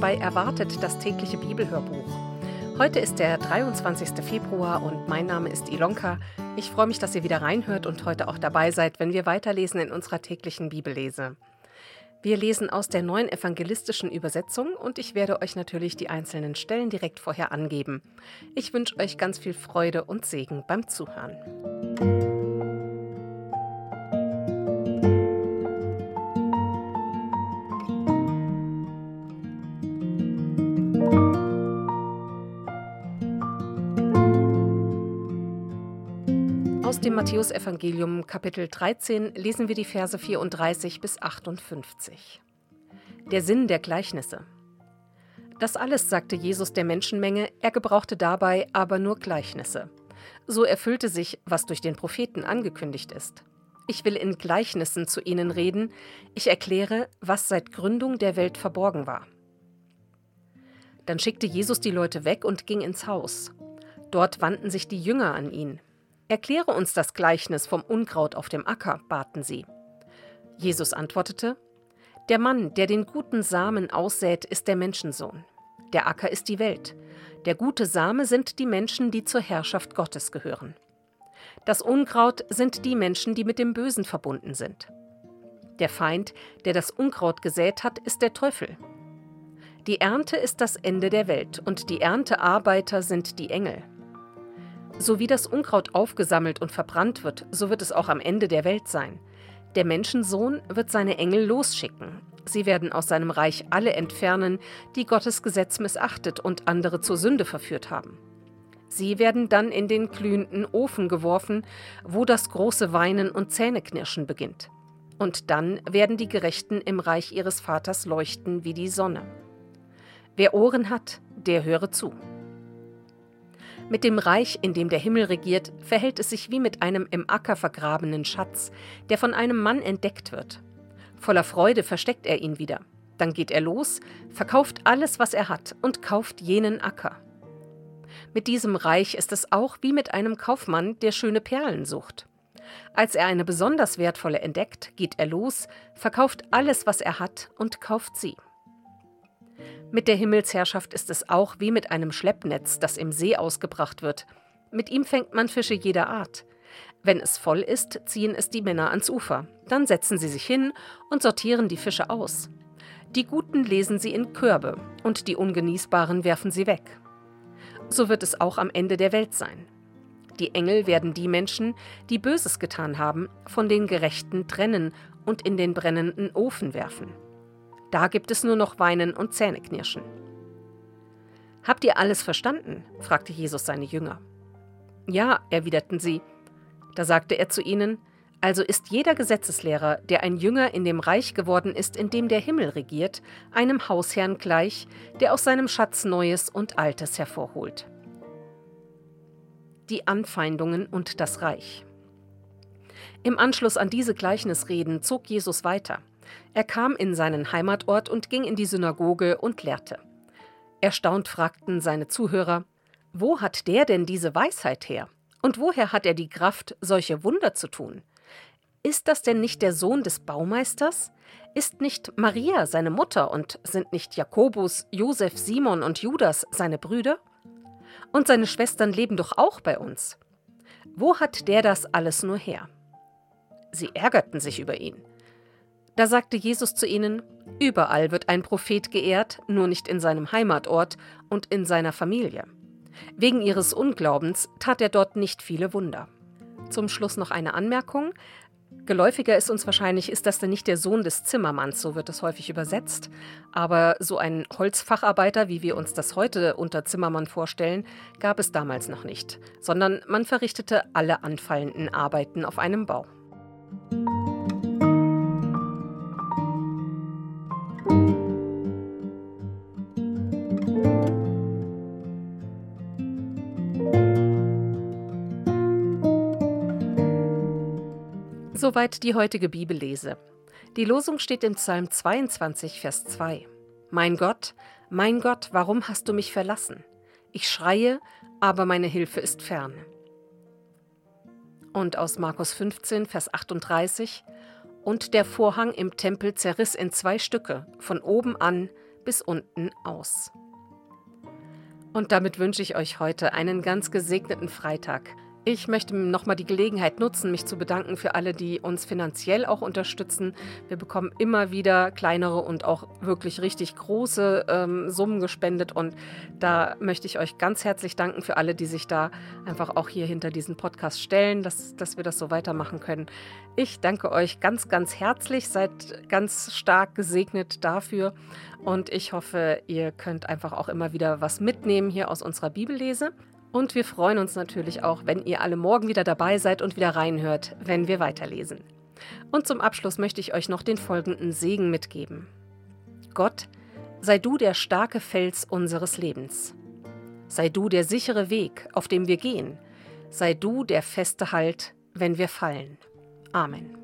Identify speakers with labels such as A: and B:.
A: willkommen bei Erwartet, das tägliche Bibelhörbuch. Heute ist der 23. Februar und mein Name ist Ilonka. Ich freue mich, dass ihr wieder reinhört und heute auch dabei seid, wenn wir weiterlesen in unserer täglichen Bibellese. Wir lesen aus der neuen evangelistischen Übersetzung und ich werde euch natürlich die einzelnen Stellen direkt vorher angeben. Ich wünsche euch ganz viel Freude und Segen beim Zuhören. Aus dem Matthäusevangelium Kapitel 13 lesen wir die Verse 34 bis 58. Der Sinn der Gleichnisse. Das alles sagte Jesus der Menschenmenge, er gebrauchte dabei aber nur Gleichnisse. So erfüllte sich, was durch den Propheten angekündigt ist. Ich will in Gleichnissen zu ihnen reden, ich erkläre, was seit Gründung der Welt verborgen war. Dann schickte Jesus die Leute weg und ging ins Haus. Dort wandten sich die Jünger an ihn. Erkläre uns das Gleichnis vom Unkraut auf dem Acker, baten sie. Jesus antwortete, Der Mann, der den guten Samen aussät, ist der Menschensohn. Der Acker ist die Welt. Der gute Same sind die Menschen, die zur Herrschaft Gottes gehören. Das Unkraut sind die Menschen, die mit dem Bösen verbunden sind. Der Feind, der das Unkraut gesät hat, ist der Teufel. Die Ernte ist das Ende der Welt und die Erntearbeiter sind die Engel. So wie das Unkraut aufgesammelt und verbrannt wird, so wird es auch am Ende der Welt sein. Der Menschensohn wird seine Engel losschicken. Sie werden aus seinem Reich alle entfernen, die Gottes Gesetz missachtet und andere zur Sünde verführt haben. Sie werden dann in den glühenden Ofen geworfen, wo das große Weinen und Zähneknirschen beginnt. Und dann werden die Gerechten im Reich ihres Vaters leuchten wie die Sonne. Wer Ohren hat, der höre zu. Mit dem Reich, in dem der Himmel regiert, verhält es sich wie mit einem im Acker vergrabenen Schatz, der von einem Mann entdeckt wird. Voller Freude versteckt er ihn wieder. Dann geht er los, verkauft alles, was er hat, und kauft jenen Acker. Mit diesem Reich ist es auch wie mit einem Kaufmann, der schöne Perlen sucht. Als er eine besonders wertvolle entdeckt, geht er los, verkauft alles, was er hat, und kauft sie. Mit der Himmelsherrschaft ist es auch wie mit einem Schleppnetz, das im See ausgebracht wird. Mit ihm fängt man Fische jeder Art. Wenn es voll ist, ziehen es die Männer ans Ufer. Dann setzen sie sich hin und sortieren die Fische aus. Die Guten lesen sie in Körbe und die Ungenießbaren werfen sie weg. So wird es auch am Ende der Welt sein. Die Engel werden die Menschen, die Böses getan haben, von den Gerechten trennen und in den brennenden Ofen werfen. Da gibt es nur noch Weinen und Zähneknirschen. Habt ihr alles verstanden? fragte Jesus seine Jünger. Ja, erwiderten sie. Da sagte er zu ihnen, also ist jeder Gesetzeslehrer, der ein Jünger in dem Reich geworden ist, in dem der Himmel regiert, einem Hausherrn gleich, der aus seinem Schatz Neues und Altes hervorholt. Die Anfeindungen und das Reich. Im Anschluss an diese Gleichnisreden zog Jesus weiter. Er kam in seinen Heimatort und ging in die Synagoge und lehrte. Erstaunt fragten seine Zuhörer, wo hat der denn diese Weisheit her? Und woher hat er die Kraft, solche Wunder zu tun? Ist das denn nicht der Sohn des Baumeisters? Ist nicht Maria seine Mutter und sind nicht Jakobus, Josef, Simon und Judas seine Brüder? Und seine Schwestern leben doch auch bei uns. Wo hat der das alles nur her? Sie ärgerten sich über ihn. Da sagte Jesus zu ihnen, Überall wird ein Prophet geehrt, nur nicht in seinem Heimatort und in seiner Familie. Wegen ihres Unglaubens tat er dort nicht viele Wunder. Zum Schluss noch eine Anmerkung. Geläufiger ist uns wahrscheinlich, ist das denn nicht der Sohn des Zimmermanns, so wird es häufig übersetzt. Aber so ein Holzfacharbeiter, wie wir uns das heute unter Zimmermann vorstellen, gab es damals noch nicht, sondern man verrichtete alle anfallenden Arbeiten auf einem Bau. Soweit die heutige Bibellese. Die Losung steht im Psalm 22, Vers 2. Mein Gott, mein Gott, warum hast du mich verlassen? Ich schreie, aber meine Hilfe ist fern. Und aus Markus 15, Vers 38. Und der Vorhang im Tempel zerriss in zwei Stücke, von oben an bis unten aus. Und damit wünsche ich euch heute einen ganz gesegneten Freitag. Ich möchte nochmal die Gelegenheit nutzen, mich zu bedanken für alle, die uns finanziell auch unterstützen. Wir bekommen immer wieder kleinere und auch wirklich richtig große ähm, Summen gespendet und da möchte ich euch ganz herzlich danken für alle, die sich da einfach auch hier hinter diesen Podcast stellen, dass, dass wir das so weitermachen können. Ich danke euch ganz, ganz herzlich, seid ganz stark gesegnet dafür und ich hoffe, ihr könnt einfach auch immer wieder was mitnehmen hier aus unserer Bibellese. Und wir freuen uns natürlich auch, wenn ihr alle morgen wieder dabei seid und wieder reinhört, wenn wir weiterlesen. Und zum Abschluss möchte ich euch noch den folgenden Segen mitgeben. Gott, sei du der starke Fels unseres Lebens. Sei du der sichere Weg, auf dem wir gehen. Sei du der feste Halt, wenn wir fallen. Amen.